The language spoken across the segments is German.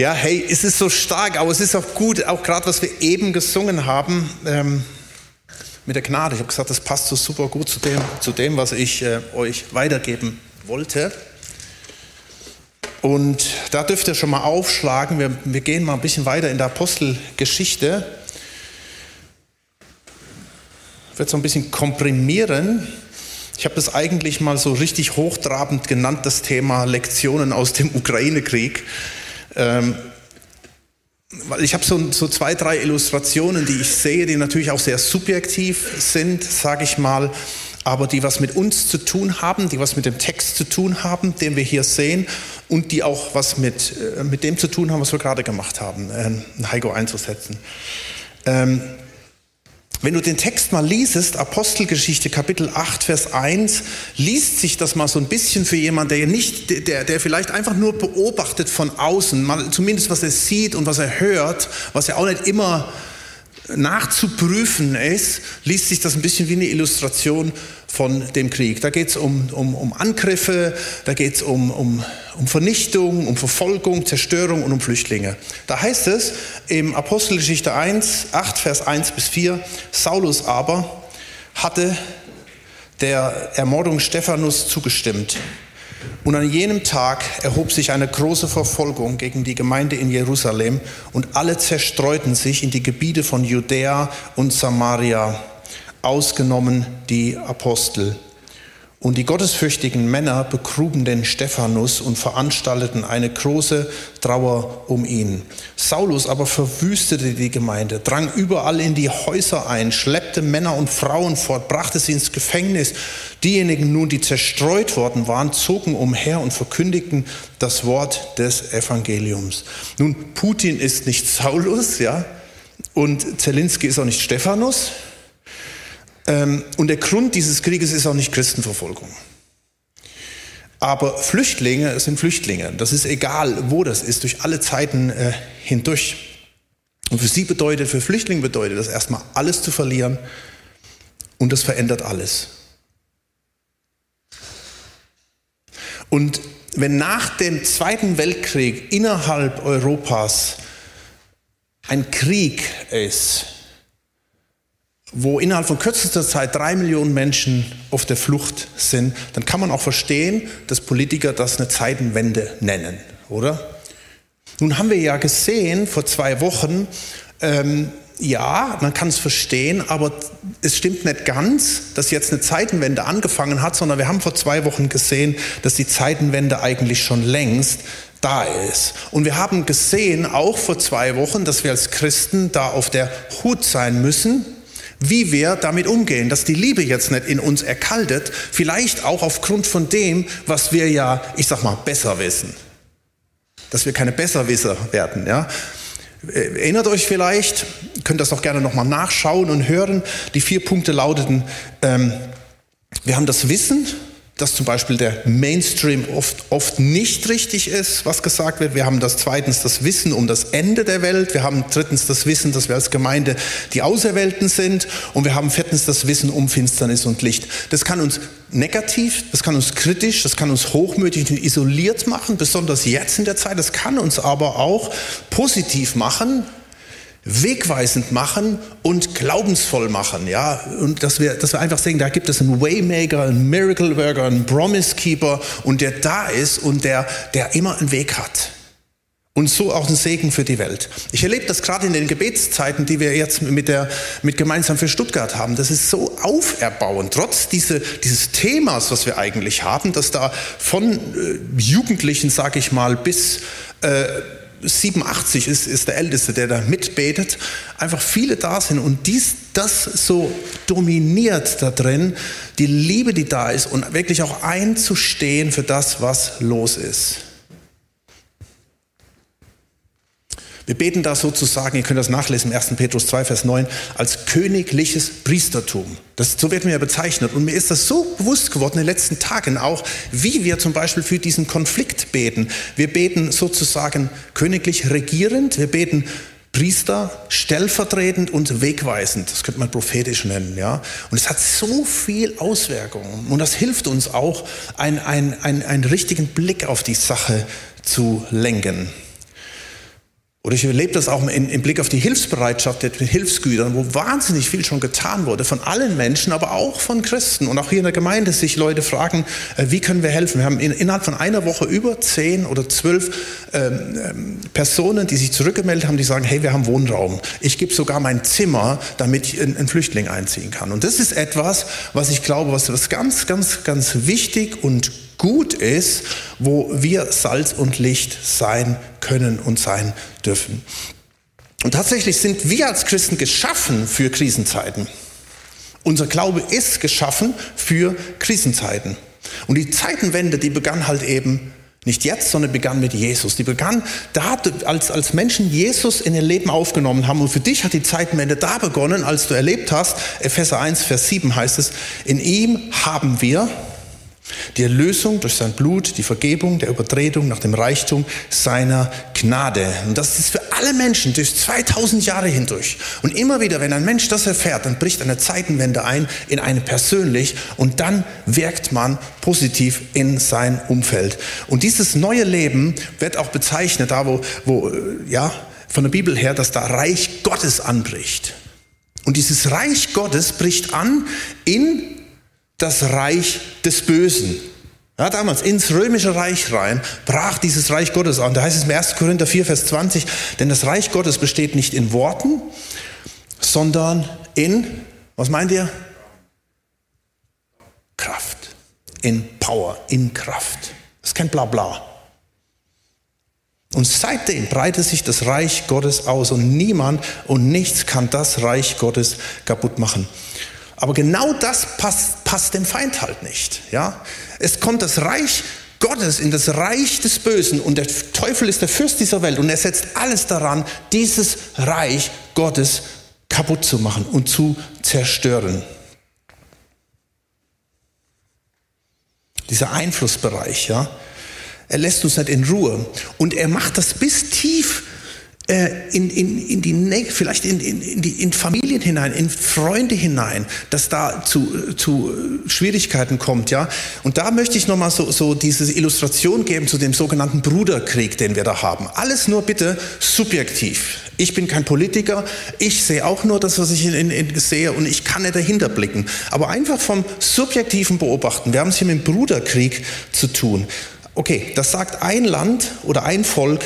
Ja, hey, es ist so stark, aber es ist auch gut, auch gerade was wir eben gesungen haben ähm, mit der Gnade. Ich habe gesagt, das passt so super gut zu dem, zu dem was ich äh, euch weitergeben wollte. Und da dürft ihr schon mal aufschlagen. Wir, wir gehen mal ein bisschen weiter in der Apostelgeschichte. Ich werde so ein bisschen komprimieren. Ich habe das eigentlich mal so richtig hochtrabend genannt, das Thema Lektionen aus dem Ukraine-Krieg. Ähm, ich habe so, so, zwei, drei Illustrationen, die ich sehe, die natürlich auch sehr subjektiv sind, sage ich mal, aber die was mit uns zu tun haben, die was mit dem Text zu tun haben, den wir hier sehen und die auch was mit, äh, mit dem zu tun haben, was wir gerade gemacht haben, äh, Heiko einzusetzen. Ähm, wenn du den Text mal liest, Apostelgeschichte Kapitel 8, Vers 1, liest sich das mal so ein bisschen für jemanden, der nicht, der, der vielleicht einfach nur beobachtet von außen, mal zumindest was er sieht und was er hört, was er auch nicht immer nachzuprüfen ist, liest sich das ein bisschen wie eine Illustration von dem Krieg. Da geht es um, um, um Angriffe, da geht es um, um, um Vernichtung, um Verfolgung, Zerstörung und um Flüchtlinge. Da heißt es im Apostelgeschichte 1, 8, Vers 1 bis 4, Saulus aber hatte der Ermordung Stephanus zugestimmt und an jenem Tag erhob sich eine große Verfolgung gegen die Gemeinde in Jerusalem und alle zerstreuten sich in die Gebiete von Judäa und Samaria, ausgenommen die Apostel. Und die gottesfürchtigen Männer begruben den Stephanus und veranstalteten eine große Trauer um ihn. Saulus aber verwüstete die Gemeinde, drang überall in die Häuser ein, schleppte Männer und Frauen fort, brachte sie ins Gefängnis. Diejenigen nun, die zerstreut worden waren, zogen umher und verkündigten das Wort des Evangeliums. Nun, Putin ist nicht Saulus, ja, und Zelensky ist auch nicht Stephanus, und der Grund dieses Krieges ist auch nicht Christenverfolgung. Aber Flüchtlinge sind Flüchtlinge. Das ist egal, wo das ist, durch alle Zeiten äh, hindurch. Und für sie bedeutet, für Flüchtlinge bedeutet das erstmal alles zu verlieren und das verändert alles. Und wenn nach dem Zweiten Weltkrieg innerhalb Europas ein Krieg ist, wo innerhalb von kürzester Zeit drei Millionen Menschen auf der Flucht sind, dann kann man auch verstehen, dass Politiker das eine Zeitenwende nennen, oder? Nun haben wir ja gesehen vor zwei Wochen, ähm, ja, man kann es verstehen, aber es stimmt nicht ganz, dass jetzt eine Zeitenwende angefangen hat, sondern wir haben vor zwei Wochen gesehen, dass die Zeitenwende eigentlich schon längst da ist. Und wir haben gesehen, auch vor zwei Wochen, dass wir als Christen da auf der Hut sein müssen, wie wir damit umgehen, dass die Liebe jetzt nicht in uns erkaltet, vielleicht auch aufgrund von dem, was wir ja, ich sag mal, besser wissen. Dass wir keine Besserwisser werden, ja. Erinnert euch vielleicht, könnt das doch gerne nochmal nachschauen und hören. Die vier Punkte lauteten, ähm, wir haben das Wissen, dass zum Beispiel der Mainstream oft, oft nicht richtig ist, was gesagt wird. Wir haben das zweitens das Wissen um das Ende der Welt. Wir haben drittens das Wissen, dass wir als Gemeinde die Auserwählten sind. Und wir haben viertens das Wissen um Finsternis und Licht. Das kann uns negativ, das kann uns kritisch, das kann uns hochmütig und isoliert machen, besonders jetzt in der Zeit. Das kann uns aber auch positiv machen, wegweisend machen und glaubensvoll machen, ja, und dass wir, dass wir einfach sehen, da gibt es einen Waymaker, einen Miracle Worker, einen Promise Keeper und der da ist und der, der immer einen Weg hat. Und so auch ein Segen für die Welt. Ich erlebe das gerade in den Gebetszeiten, die wir jetzt mit, der, mit gemeinsam für Stuttgart haben. Das ist so auferbauend, trotz diese, dieses Themas, was wir eigentlich haben, dass da von äh, Jugendlichen, sage ich mal, bis äh, 87 ist, ist der Älteste, der da mitbetet, einfach viele da sind und dies, das so dominiert da drin, die Liebe, die da ist und wirklich auch einzustehen für das, was los ist. Wir beten da sozusagen, ihr könnt das nachlesen im 1. Petrus 2, Vers 9, als königliches Priestertum. Das, so werden wir ja bezeichnet. Und mir ist das so bewusst geworden in den letzten Tagen auch, wie wir zum Beispiel für diesen Konflikt beten. Wir beten sozusagen königlich regierend, wir beten Priester stellvertretend und wegweisend. Das könnte man prophetisch nennen, ja. Und es hat so viel Auswirkungen. Und das hilft uns auch, einen, einen, einen, einen richtigen Blick auf die Sache zu lenken. Oder ich erlebe das auch im, im, Blick auf die Hilfsbereitschaft mit Hilfsgütern, wo wahnsinnig viel schon getan wurde von allen Menschen, aber auch von Christen. Und auch hier in der Gemeinde sich Leute fragen, äh, wie können wir helfen? Wir haben in, innerhalb von einer Woche über zehn oder zwölf ähm, ähm, Personen, die sich zurückgemeldet haben, die sagen, hey, wir haben Wohnraum. Ich gebe sogar mein Zimmer, damit ein, ein Flüchtling einziehen kann. Und das ist etwas, was ich glaube, was, was ganz, ganz, ganz wichtig und gut ist, wo wir Salz und Licht sein können und sein dürfen. Und tatsächlich sind wir als Christen geschaffen für Krisenzeiten. Unser Glaube ist geschaffen für Krisenzeiten. Und die Zeitenwende, die begann halt eben nicht jetzt, sondern begann mit Jesus. Die begann da, als, als Menschen Jesus in ihr Leben aufgenommen haben. Und für dich hat die Zeitenwende da begonnen, als du erlebt hast, Epheser 1, Vers 7 heißt es, in ihm haben wir die Erlösung durch sein Blut, die Vergebung der Übertretung nach dem Reichtum seiner Gnade. Und das ist für alle Menschen durch 2000 Jahre hindurch. Und immer wieder, wenn ein Mensch das erfährt, dann bricht eine Zeitenwende ein in eine persönlich und dann wirkt man positiv in sein Umfeld. Und dieses neue Leben wird auch bezeichnet, da wo, wo äh, ja, von der Bibel her, dass da Reich Gottes anbricht. Und dieses Reich Gottes bricht an in das Reich des Bösen. Ja, damals ins römische Reich rein brach dieses Reich Gottes an. Da heißt es im 1. Korinther 4, Vers 20, denn das Reich Gottes besteht nicht in Worten, sondern in, was meint ihr? Kraft. In Power, in Kraft. Das ist kein Blabla. Und seitdem breitet sich das Reich Gottes aus und niemand und nichts kann das Reich Gottes kaputt machen. Aber genau das passt, passt dem Feind halt nicht. Ja? Es kommt das Reich Gottes in das Reich des Bösen und der Teufel ist der Fürst dieser Welt und er setzt alles daran, dieses Reich Gottes kaputt zu machen und zu zerstören. Dieser Einflussbereich, ja, er lässt uns nicht in Ruhe und er macht das bis tief in, in, in die, vielleicht in, in, in, die, in Familien hinein, in Freunde hinein, dass da zu, zu Schwierigkeiten kommt, ja. Und da möchte ich nochmal so, so diese Illustration geben zu dem sogenannten Bruderkrieg, den wir da haben. Alles nur bitte subjektiv. Ich bin kein Politiker, ich sehe auch nur das, was ich in, in, sehe und ich kann nicht dahinter blicken. Aber einfach vom subjektiven Beobachten. Wir haben es hier mit dem Bruderkrieg zu tun. Okay, das sagt ein Land oder ein Volk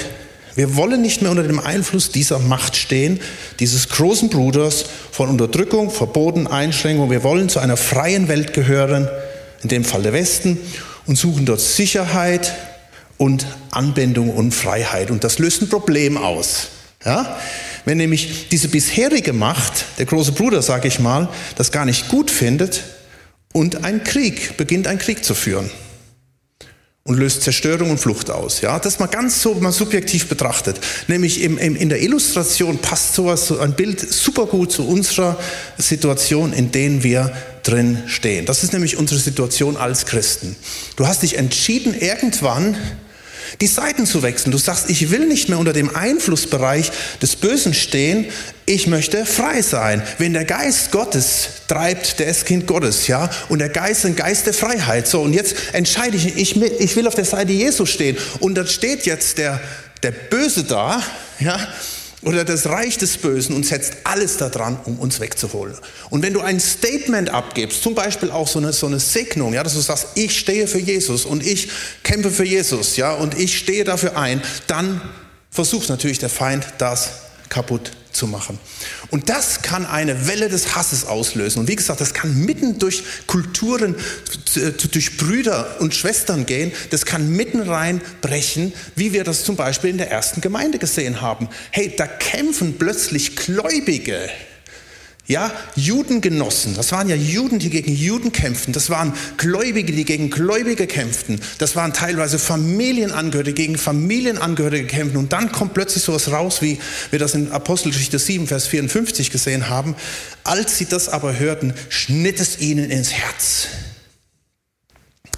wir wollen nicht mehr unter dem Einfluss dieser Macht stehen, dieses großen Bruders von Unterdrückung, Verboten, Einschränkungen. Wir wollen zu einer freien Welt gehören, in dem Fall der Westen, und suchen dort Sicherheit und Anbindung und Freiheit. Und das löst ein Problem aus. Ja? Wenn nämlich diese bisherige Macht, der große Bruder, sage ich mal, das gar nicht gut findet und ein Krieg, beginnt ein Krieg zu führen und löst Zerstörung und Flucht aus. Ja, das mal ganz so mal subjektiv betrachtet. Nämlich im, im, in der Illustration passt sowas, so ein Bild super gut zu unserer Situation, in der wir drin stehen. Das ist nämlich unsere Situation als Christen. Du hast dich entschieden, irgendwann die Seiten zu wechseln. Du sagst, ich will nicht mehr unter dem Einflussbereich des Bösen stehen, ich möchte frei sein. Wenn der Geist Gottes treibt, der ist Kind Gottes, ja, und der Geist ist ein Geist der Freiheit. So, und jetzt entscheide ich, ich, ich will auf der Seite Jesu stehen. Und dann steht jetzt der, der Böse da, ja, oder das Reich des Bösen und setzt alles daran, um uns wegzuholen. Und wenn du ein Statement abgibst, zum Beispiel auch so eine, so eine Segnung, ja, dass du sagst, ich stehe für Jesus und ich kämpfe für Jesus, ja, und ich stehe dafür ein, dann versucht natürlich der Feind, das kaputt zu machen. Und das kann eine Welle des Hasses auslösen. Und wie gesagt, das kann mitten durch Kulturen, durch Brüder und Schwestern gehen. Das kann mitten reinbrechen, wie wir das zum Beispiel in der ersten Gemeinde gesehen haben. Hey, da kämpfen plötzlich Gläubige ja, Judengenossen, das waren ja Juden, die gegen Juden kämpften, das waren Gläubige, die gegen Gläubige kämpften, das waren teilweise Familienangehörige, gegen Familienangehörige kämpften und dann kommt plötzlich sowas raus, wie wir das in Apostelgeschichte 7, Vers 54 gesehen haben. Als sie das aber hörten, schnitt es ihnen ins Herz.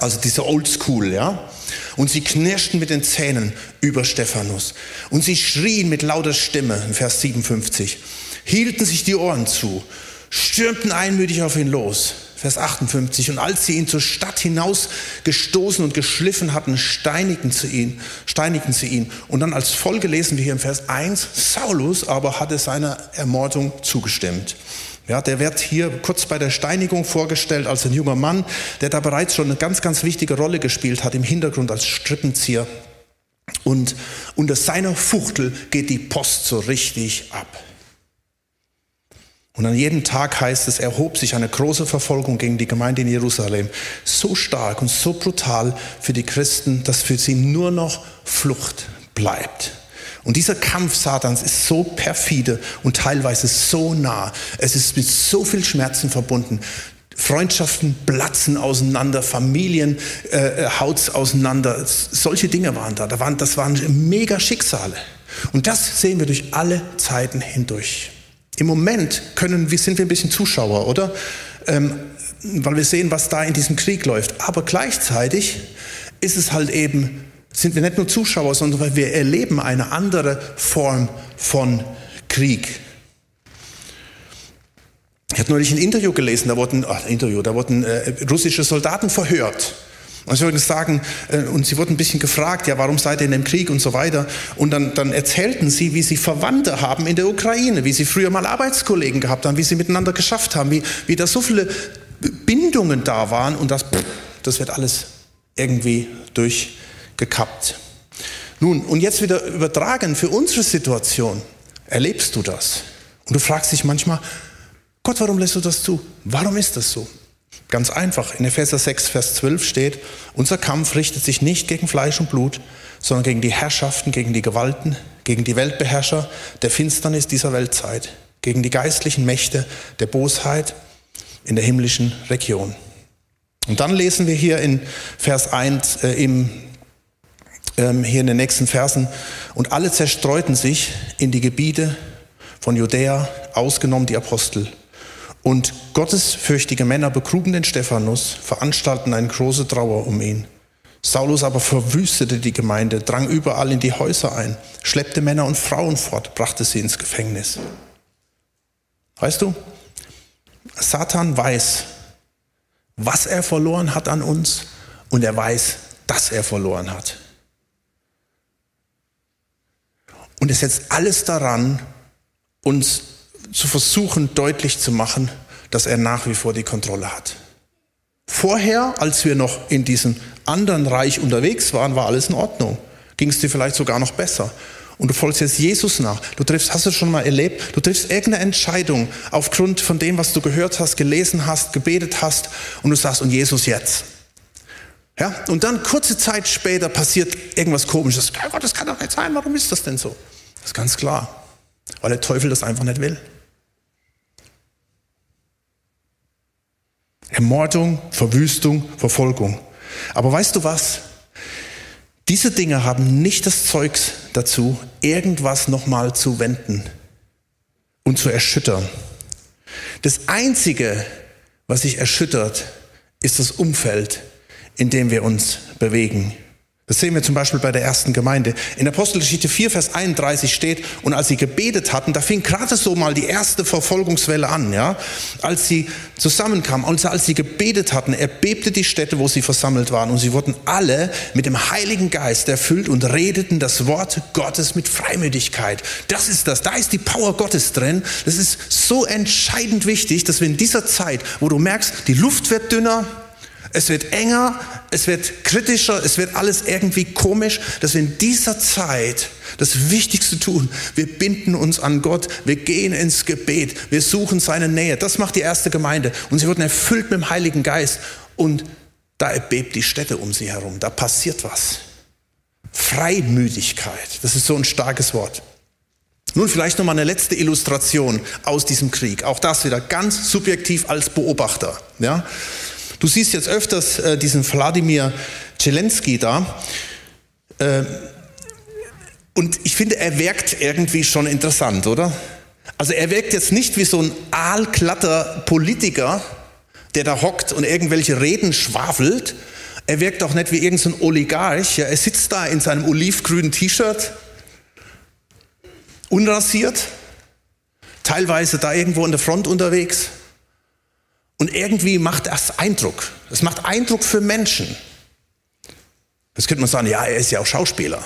Also diese Oldschool, ja. Und sie knirschten mit den Zähnen über Stephanus. Und sie schrien mit lauter Stimme, in Vers 57 hielten sich die Ohren zu, stürmten einmütig auf ihn los. Vers 58. Und als sie ihn zur Stadt hinaus gestoßen und geschliffen hatten, steinigten sie ihn, steinigten sie ihn. Und dann als Folge lesen wir hier im Vers 1, Saulus aber hatte seiner Ermordung zugestimmt. Ja, der wird hier kurz bei der Steinigung vorgestellt als ein junger Mann, der da bereits schon eine ganz, ganz wichtige Rolle gespielt hat im Hintergrund als Strippenzieher. Und unter seiner Fuchtel geht die Post so richtig ab. Und an jedem Tag heißt es, erhob sich eine große Verfolgung gegen die Gemeinde in Jerusalem. So stark und so brutal für die Christen, dass für sie nur noch Flucht bleibt. Und dieser Kampf Satans ist so perfide und teilweise so nah. Es ist mit so viel Schmerzen verbunden. Freundschaften platzen auseinander, Familien äh, äh haut's auseinander. Solche Dinge waren da. das waren mega Schicksale. Und das sehen wir durch alle Zeiten hindurch. Im Moment können, sind wir ein bisschen Zuschauer, oder? Ähm, weil wir sehen, was da in diesem Krieg läuft. Aber gleichzeitig ist es halt eben, sind wir nicht nur Zuschauer, sondern wir erleben eine andere Form von Krieg. Ich habe neulich ein Interview gelesen, da wurden, ach, Interview, da wurden äh, russische Soldaten verhört. Und sie würden sagen, äh, und sie wurden ein bisschen gefragt, ja, warum seid ihr in dem Krieg und so weiter. Und dann, dann erzählten sie, wie sie Verwandte haben in der Ukraine, wie sie früher mal Arbeitskollegen gehabt haben, wie sie miteinander geschafft haben, wie, wie da so viele Bindungen da waren und das, das wird alles irgendwie durchgekappt. Nun, und jetzt wieder übertragen für unsere Situation. Erlebst du das? Und du fragst dich manchmal, Gott, warum lässt du das zu? Warum ist das so? Ganz einfach. In Epheser 6, Vers 12 steht, unser Kampf richtet sich nicht gegen Fleisch und Blut, sondern gegen die Herrschaften, gegen die Gewalten, gegen die Weltbeherrscher der Finsternis dieser Weltzeit, gegen die geistlichen Mächte der Bosheit in der himmlischen Region. Und dann lesen wir hier in Vers 1, äh, im, ähm, hier in den nächsten Versen, und alle zerstreuten sich in die Gebiete von Judäa, ausgenommen die Apostel. Und gottesfürchtige Männer begruben den Stephanus, veranstalten eine große Trauer um ihn. Saulus aber verwüstete die Gemeinde, drang überall in die Häuser ein, schleppte Männer und Frauen fort, brachte sie ins Gefängnis. Weißt du, Satan weiß, was er verloren hat an uns und er weiß, dass er verloren hat. Und er setzt alles daran, uns zu versuchen deutlich zu machen, dass er nach wie vor die Kontrolle hat. Vorher, als wir noch in diesem anderen Reich unterwegs waren, war alles in Ordnung. Ging es dir vielleicht sogar noch besser. Und du folgst jetzt Jesus nach. Du triffst, hast du schon mal erlebt, du triffst irgendeine Entscheidung aufgrund von dem, was du gehört hast, gelesen hast, gebetet hast und du sagst, und Jesus jetzt. Ja, und dann kurze Zeit später passiert irgendwas komisches. Oh Gott, das kann doch nicht sein, warum ist das denn so? Das ist ganz klar, weil der Teufel das einfach nicht will. Ermordung, Verwüstung, Verfolgung. Aber weißt du was? Diese Dinge haben nicht das Zeugs dazu, irgendwas nochmal zu wenden und zu erschüttern. Das Einzige, was sich erschüttert, ist das Umfeld, in dem wir uns bewegen. Das sehen wir zum Beispiel bei der ersten Gemeinde. In Apostelgeschichte 4, Vers 31 steht, und als sie gebetet hatten, da fing gerade so mal die erste Verfolgungswelle an, ja. Als sie zusammenkamen, und als sie gebetet hatten, erbebte die Städte, wo sie versammelt waren, und sie wurden alle mit dem Heiligen Geist erfüllt und redeten das Wort Gottes mit Freimütigkeit. Das ist das, da ist die Power Gottes drin. Das ist so entscheidend wichtig, dass wir in dieser Zeit, wo du merkst, die Luft wird dünner, es wird enger, es wird kritischer, es wird alles irgendwie komisch, dass wir in dieser Zeit das Wichtigste tun. Wir binden uns an Gott, wir gehen ins Gebet, wir suchen seine Nähe. Das macht die erste Gemeinde. Und sie wurden erfüllt mit dem Heiligen Geist. Und da erbebt die Städte um sie herum. Da passiert was. Freimütigkeit, das ist so ein starkes Wort. Nun vielleicht noch mal eine letzte Illustration aus diesem Krieg. Auch das wieder ganz subjektiv als Beobachter. Ja? Du siehst jetzt öfters äh, diesen Wladimir Zelensky da. Äh, und ich finde, er wirkt irgendwie schon interessant, oder? Also er wirkt jetzt nicht wie so ein aalglatter Politiker, der da hockt und irgendwelche Reden schwafelt. Er wirkt auch nicht wie irgendein Oligarch. Ja, er sitzt da in seinem olivgrünen T-Shirt, unrasiert, teilweise da irgendwo in der Front unterwegs Und irgendwie macht das Eindruck. Es macht Eindruck für Menschen. Jetzt könnte man sagen, ja, er ist ja auch Schauspieler.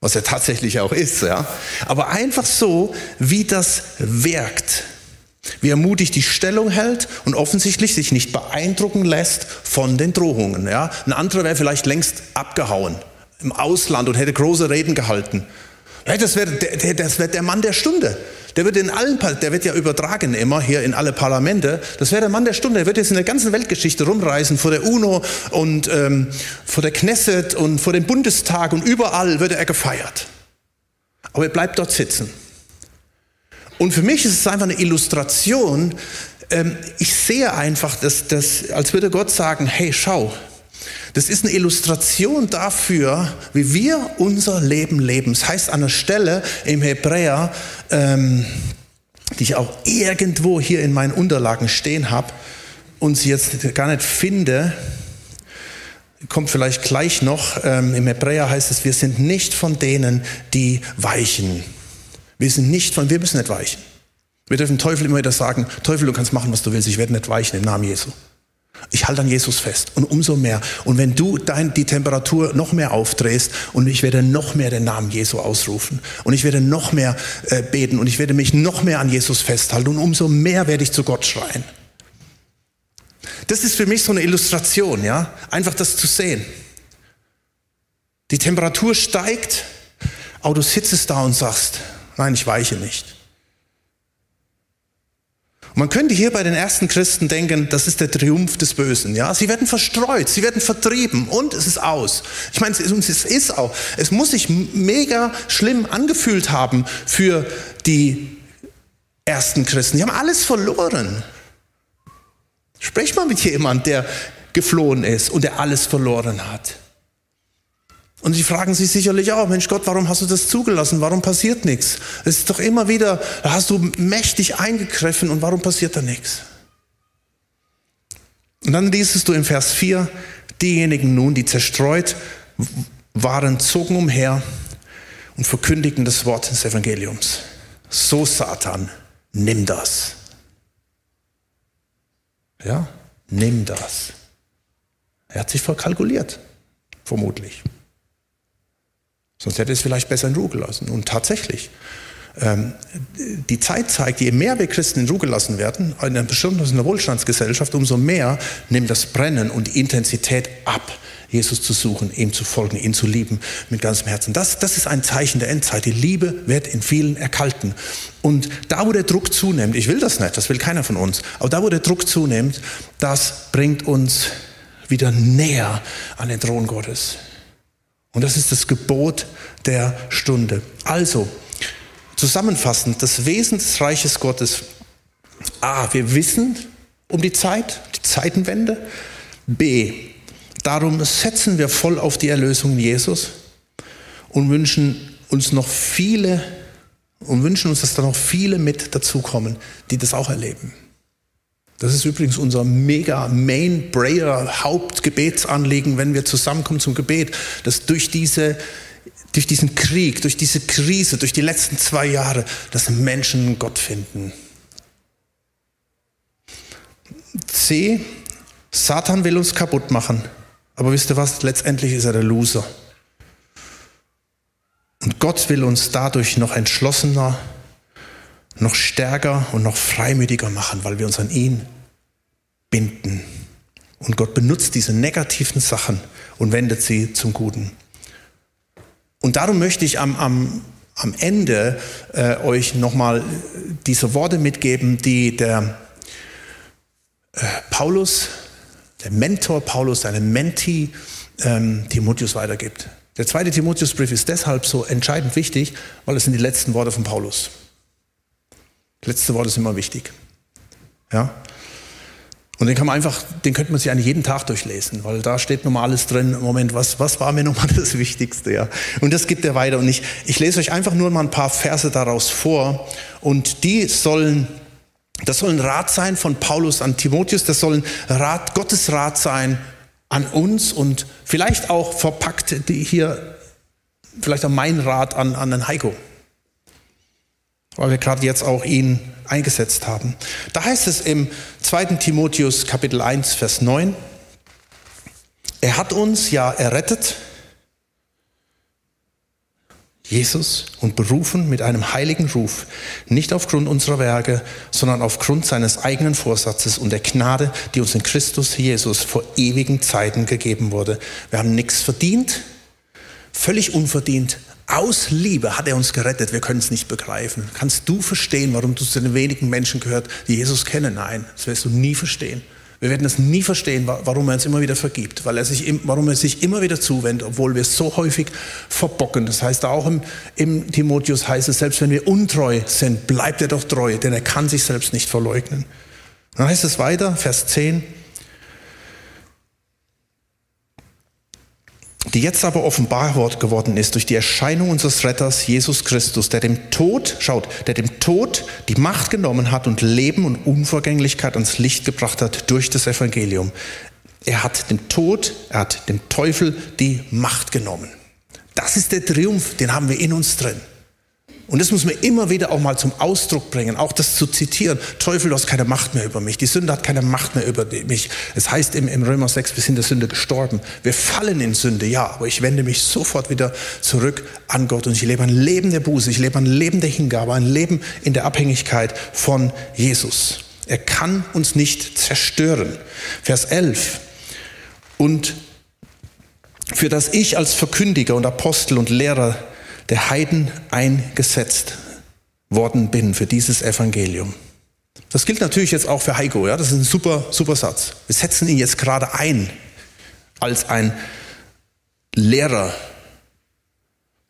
Was er tatsächlich auch ist, ja. Aber einfach so, wie das wirkt. Wie er mutig die Stellung hält und offensichtlich sich nicht beeindrucken lässt von den Drohungen, ja. Ein anderer wäre vielleicht längst abgehauen im Ausland und hätte große Reden gehalten. Das wäre der, wär der Mann der Stunde. Der wird in allen, der wird ja übertragen immer hier in alle Parlamente. Das wäre der Mann der Stunde. Der wird jetzt in der ganzen Weltgeschichte rumreisen, vor der UNO und ähm, vor der Knesset und vor dem Bundestag und überall würde er gefeiert. Aber er bleibt dort sitzen. Und für mich ist es einfach eine Illustration. Ähm, ich sehe einfach, dass, dass, als würde Gott sagen, hey, schau, das ist eine Illustration dafür, wie wir unser Leben leben. Das heißt an der Stelle im Hebräer, ähm, die ich auch irgendwo hier in meinen Unterlagen stehen habe und sie jetzt gar nicht finde, kommt vielleicht gleich noch. Ähm, Im Hebräer heißt es, wir sind nicht von denen, die weichen. Wir sind nicht von, wir müssen nicht weichen. Wir dürfen Teufel immer wieder sagen, Teufel, du kannst machen, was du willst, ich werde nicht weichen im Namen Jesu. Ich halte an Jesus fest und umso mehr. Und wenn du dein, die Temperatur noch mehr aufdrehst und ich werde noch mehr den Namen Jesu ausrufen und ich werde noch mehr äh, beten und ich werde mich noch mehr an Jesus festhalten und umso mehr werde ich zu Gott schreien. Das ist für mich so eine Illustration, ja, einfach das zu sehen. Die Temperatur steigt, aber du sitzt da und sagst, nein, ich weiche nicht. Man könnte hier bei den ersten Christen denken, das ist der Triumph des Bösen. Ja, sie werden verstreut, sie werden vertrieben und es ist aus. Ich meine, es ist auch. Es muss sich mega schlimm angefühlt haben für die ersten Christen. Die haben alles verloren. Sprech mal mit jemand, der geflohen ist und der alles verloren hat. Und sie fragen sich sicherlich auch, Mensch Gott, warum hast du das zugelassen? Warum passiert nichts? Es ist doch immer wieder, da hast du mächtig eingegriffen und warum passiert da nichts? Und dann liest du im Vers 4, diejenigen nun, die zerstreut waren, zogen umher und verkündigten das Wort des Evangeliums. So Satan, nimm das. Ja, nimm das. Er hat sich verkalkuliert, vermutlich. Sonst hätte es vielleicht besser in Ruhe gelassen. Und tatsächlich, ähm, die Zeit zeigt, je mehr wir Christen in Ruhe gelassen werden, in einer bestimmten Wohlstandsgesellschaft, umso mehr nimmt das Brennen und die Intensität ab, Jesus zu suchen, ihm zu folgen, ihn zu lieben mit ganzem Herzen. Das, das ist ein Zeichen der Endzeit. Die Liebe wird in vielen erkalten. Und da, wo der Druck zunimmt, ich will das nicht, das will keiner von uns, aber da, wo der Druck zunimmt, das bringt uns wieder näher an den Thron Gottes. Und das ist das Gebot der Stunde. Also, zusammenfassend, das Wesen des Reiches Gottes. A, wir wissen um die Zeit, die Zeitenwende. B, darum setzen wir voll auf die Erlösung Jesus und wünschen uns noch viele und wünschen uns, dass da noch viele mit dazukommen, die das auch erleben. Das ist übrigens unser mega Main Prayer Hauptgebetsanliegen, wenn wir zusammenkommen zum Gebet, dass durch diese durch diesen Krieg, durch diese Krise, durch die letzten zwei Jahre, dass Menschen Gott finden. C. Satan will uns kaputt machen. Aber wisst ihr was? Letztendlich ist er der Loser. Und Gott will uns dadurch noch entschlossener, noch stärker und noch freimütiger machen, weil wir uns an ihn binden. Und Gott benutzt diese negativen Sachen und wendet sie zum Guten. Und darum möchte ich am, am, am Ende äh, euch nochmal diese Worte mitgeben, die der äh, Paulus, der Mentor Paulus, seinem Menti ähm, Timotheus weitergibt. Der zweite Timotheusbrief ist deshalb so entscheidend wichtig, weil es sind die letzten Worte von Paulus. Letzte Worte sind immer wichtig. Ja? Und den kann man einfach, den könnte man sich eigentlich jeden Tag durchlesen, weil da steht nochmal alles drin. Moment, was, was war mir nochmal das Wichtigste? Ja? Und das gibt er weiter. Und ich, ich lese euch einfach nur mal ein paar Verse daraus vor. Und die sollen, das soll ein Rat sein von Paulus an Timotheus, das soll ein Rat, Gottes Rat sein an uns und vielleicht auch verpackt die hier, vielleicht auch mein Rat an, an den Heiko. Weil wir gerade jetzt auch ihn eingesetzt haben. Da heißt es im 2. Timotheus Kapitel 1, Vers 9, er hat uns ja errettet, Jesus, und berufen mit einem heiligen Ruf, nicht aufgrund unserer Werke, sondern aufgrund seines eigenen Vorsatzes und der Gnade, die uns in Christus Jesus vor ewigen Zeiten gegeben wurde. Wir haben nichts verdient, völlig unverdient, aus Liebe hat er uns gerettet. Wir können es nicht begreifen. Kannst du verstehen, warum du zu den wenigen Menschen gehört, die Jesus kennen? Nein, das wirst du nie verstehen. Wir werden es nie verstehen, warum er uns immer wieder vergibt, weil er sich, warum er sich immer wieder zuwendet, obwohl wir es so häufig verbocken. Das heißt, auch im, im Timotheus heißt es, selbst wenn wir untreu sind, bleibt er doch treu, denn er kann sich selbst nicht verleugnen. Dann heißt es weiter, Vers 10, die jetzt aber offenbar geworden ist durch die Erscheinung unseres Retters Jesus Christus, der dem Tod, schaut, der dem Tod die Macht genommen hat und Leben und Unvergänglichkeit ans Licht gebracht hat durch das Evangelium. Er hat dem Tod, er hat dem Teufel die Macht genommen. Das ist der Triumph, den haben wir in uns drin. Und das muss man immer wieder auch mal zum Ausdruck bringen, auch das zu zitieren. Teufel, du hast keine Macht mehr über mich. Die Sünde hat keine Macht mehr über mich. Es heißt im, im Römer 6, wir sind der Sünde gestorben. Wir fallen in Sünde, ja, aber ich wende mich sofort wieder zurück an Gott und ich lebe ein Leben der Buße, ich lebe ein Leben der Hingabe, ein Leben in der Abhängigkeit von Jesus. Er kann uns nicht zerstören. Vers 11. Und für das ich als Verkündiger und Apostel und Lehrer der Heiden eingesetzt worden bin für dieses Evangelium. Das gilt natürlich jetzt auch für Heiko, ja, das ist ein super, super Satz. Wir setzen ihn jetzt gerade ein als ein Lehrer.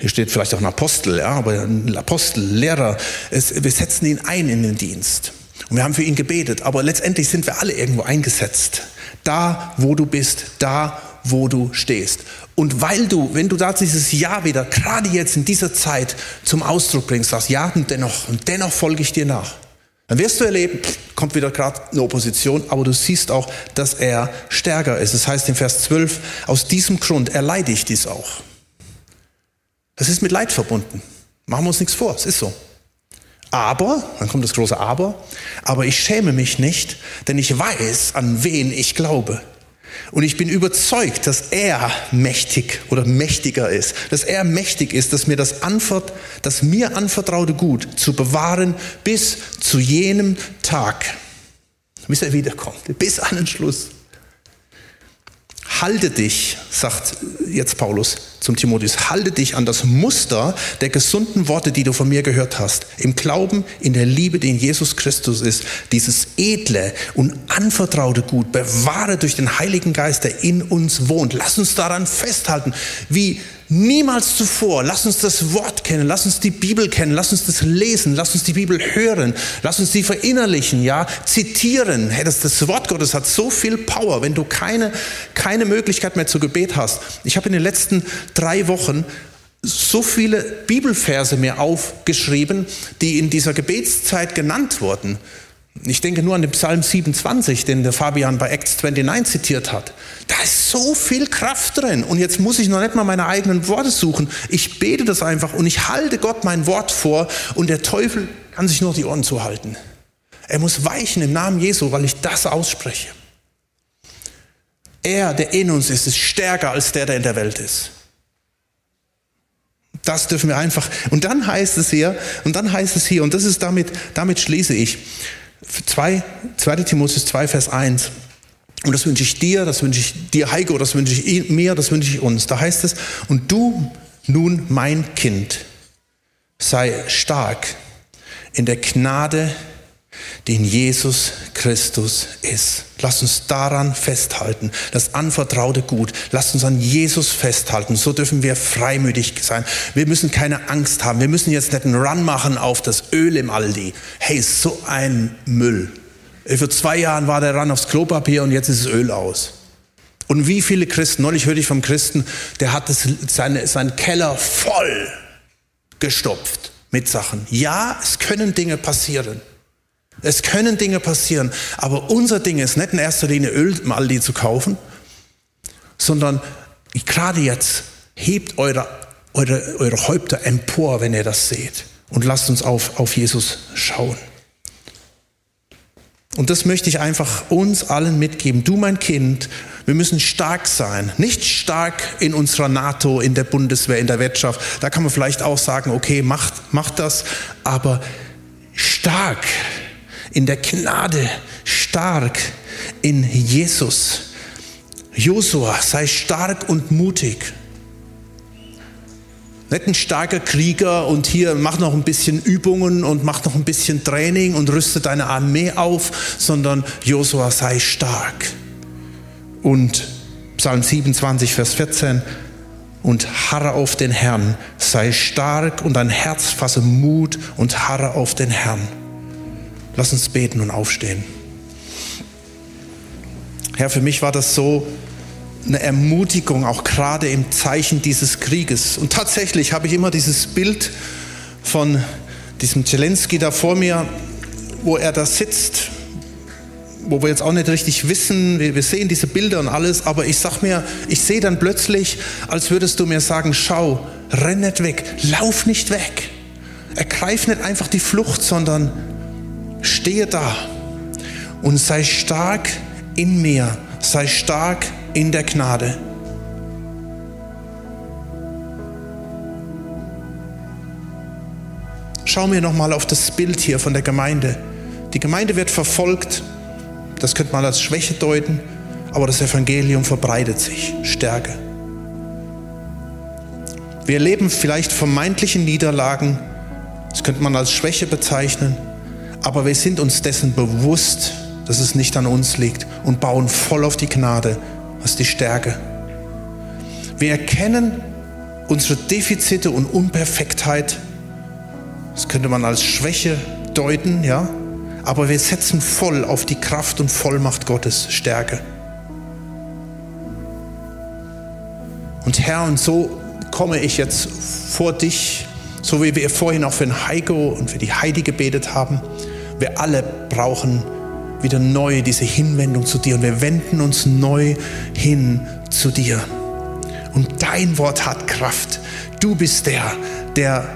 Hier steht vielleicht auch ein Apostel, ja, aber ein Apostel, Lehrer. Es, wir setzen ihn ein in den Dienst. Und wir haben für ihn gebetet, aber letztendlich sind wir alle irgendwo eingesetzt. Da, wo du bist, da, wo du stehst. Und weil du, wenn du da dieses Ja wieder, gerade jetzt in dieser Zeit zum Ausdruck bringst, sagst, ja, und dennoch, und dennoch folge ich dir nach, dann wirst du erleben, kommt wieder gerade eine Opposition, aber du siehst auch, dass er stärker ist. Das heißt in Vers 12, aus diesem Grund erleide ich dies auch. Das ist mit Leid verbunden. Machen wir uns nichts vor, es ist so. Aber, dann kommt das große Aber, aber ich schäme mich nicht, denn ich weiß, an wen ich glaube. Und ich bin überzeugt, dass er mächtig oder mächtiger ist, dass er mächtig ist, dass mir das, Anvert, das mir anvertraute Gut zu bewahren bis zu jenem Tag, bis er wiederkommt, bis an den Schluss. Halte dich, sagt jetzt Paulus zum Timotheus, halte dich an das Muster der gesunden Worte, die du von mir gehört hast. Im Glauben, in der Liebe, die in Jesus Christus ist. Dieses edle und anvertraute Gut bewahre durch den Heiligen Geist, der in uns wohnt. Lass uns daran festhalten, wie Niemals zuvor. Lass uns das Wort kennen, lass uns die Bibel kennen, lass uns das lesen, lass uns die Bibel hören, lass uns die verinnerlichen, ja, zitieren. Hey, das, das Wort Gottes hat so viel Power, wenn du keine, keine Möglichkeit mehr zu Gebet hast. Ich habe in den letzten drei Wochen so viele Bibelverse mir aufgeschrieben, die in dieser Gebetszeit genannt wurden. Ich denke nur an den Psalm 27, den der Fabian bei Acts 29 zitiert hat. Da ist so viel Kraft drin. Und jetzt muss ich noch nicht mal meine eigenen Worte suchen. Ich bete das einfach und ich halte Gott mein Wort vor und der Teufel kann sich nur die Ohren zuhalten. Er muss weichen im Namen Jesu, weil ich das ausspreche. Er, der in uns ist, ist stärker als der, der in der Welt ist. Das dürfen wir einfach. Und dann heißt es hier, und dann heißt es hier, und das ist damit, damit schließe ich. 2, 2 Timotheus 2, Vers 1. Und das wünsche ich dir, das wünsche ich dir, Heiko, das wünsche ich mir, das wünsche ich uns. Da heißt es, und du nun, mein Kind, sei stark in der Gnade, die in Jesus Christus ist. Lass uns daran festhalten, das anvertraute Gut. Lass uns an Jesus festhalten. So dürfen wir freimütig sein. Wir müssen keine Angst haben. Wir müssen jetzt nicht einen Run machen auf das Öl im Aldi. Hey, so ein Müll. Vor zwei Jahren war der Run aufs Klopapier und jetzt ist das Öl aus. Und wie viele Christen, neulich hörte ich vom Christen, der hat das, seine, seinen Keller voll gestopft mit Sachen. Ja, es können Dinge passieren. Es können Dinge passieren, aber unser Ding ist nicht in erster Linie Öl im Aldi zu kaufen, sondern gerade jetzt hebt eure, eure, eure Häupter empor, wenn ihr das seht. Und lasst uns auf, auf Jesus schauen. Und das möchte ich einfach uns allen mitgeben. Du, mein Kind, wir müssen stark sein. Nicht stark in unserer NATO, in der Bundeswehr, in der Wirtschaft. Da kann man vielleicht auch sagen, okay, macht, macht das. Aber stark in der Gnade, stark in Jesus. Josua, sei stark und mutig. Nicht ein starker Krieger und hier mach noch ein bisschen Übungen und mach noch ein bisschen Training und rüste deine Armee auf, sondern Josua sei stark. Und Psalm 27, Vers 14, und harre auf den Herrn, sei stark und dein Herz fasse Mut und harre auf den Herrn. Lass uns beten und aufstehen. Herr, für mich war das so, eine Ermutigung, auch gerade im Zeichen dieses Krieges. Und tatsächlich habe ich immer dieses Bild von diesem Zelensky da vor mir, wo er da sitzt, wo wir jetzt auch nicht richtig wissen, wir, sehen diese Bilder und alles, aber ich sag mir, ich sehe dann plötzlich, als würdest du mir sagen, schau, renn nicht weg, lauf nicht weg. Ergreif nicht einfach die Flucht, sondern stehe da und sei stark in mir, sei stark in der Gnade. Schau mir nochmal auf das Bild hier von der Gemeinde. Die Gemeinde wird verfolgt, das könnte man als Schwäche deuten, aber das Evangelium verbreitet sich, Stärke. Wir erleben vielleicht vermeintliche Niederlagen, das könnte man als Schwäche bezeichnen, aber wir sind uns dessen bewusst, dass es nicht an uns liegt und bauen voll auf die Gnade was die Stärke. Wir erkennen unsere Defizite und Unperfektheit. Das könnte man als Schwäche deuten, ja. Aber wir setzen voll auf die Kraft und Vollmacht Gottes Stärke. Und Herr, und so komme ich jetzt vor dich, so wie wir vorhin auch für den Heiko und für die Heidi gebetet haben. Wir alle brauchen wieder neu diese Hinwendung zu dir und wir wenden uns neu hin zu dir. Und dein Wort hat Kraft. Du bist der, der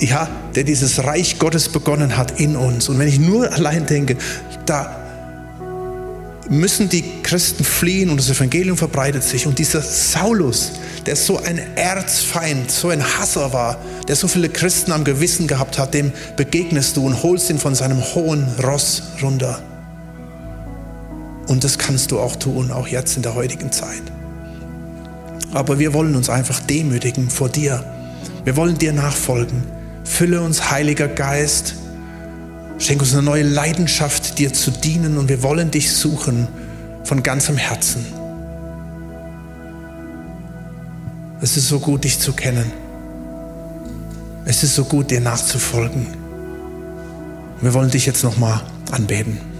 ja, der dieses Reich Gottes begonnen hat in uns. Und wenn ich nur allein denke, da müssen die Christen fliehen und das Evangelium verbreitet sich. Und dieser Saulus, der so ein Erzfeind, so ein Hasser war, der so viele Christen am Gewissen gehabt hat, dem begegnest du und holst ihn von seinem hohen Ross runter. Und das kannst du auch tun, auch jetzt in der heutigen Zeit. Aber wir wollen uns einfach demütigen vor dir. Wir wollen dir nachfolgen. Fülle uns, Heiliger Geist. Schenk uns eine neue Leidenschaft, dir zu dienen. Und wir wollen dich suchen von ganzem Herzen. Es ist so gut, dich zu kennen. Es ist so gut, dir nachzufolgen. Wir wollen dich jetzt nochmal anbeten.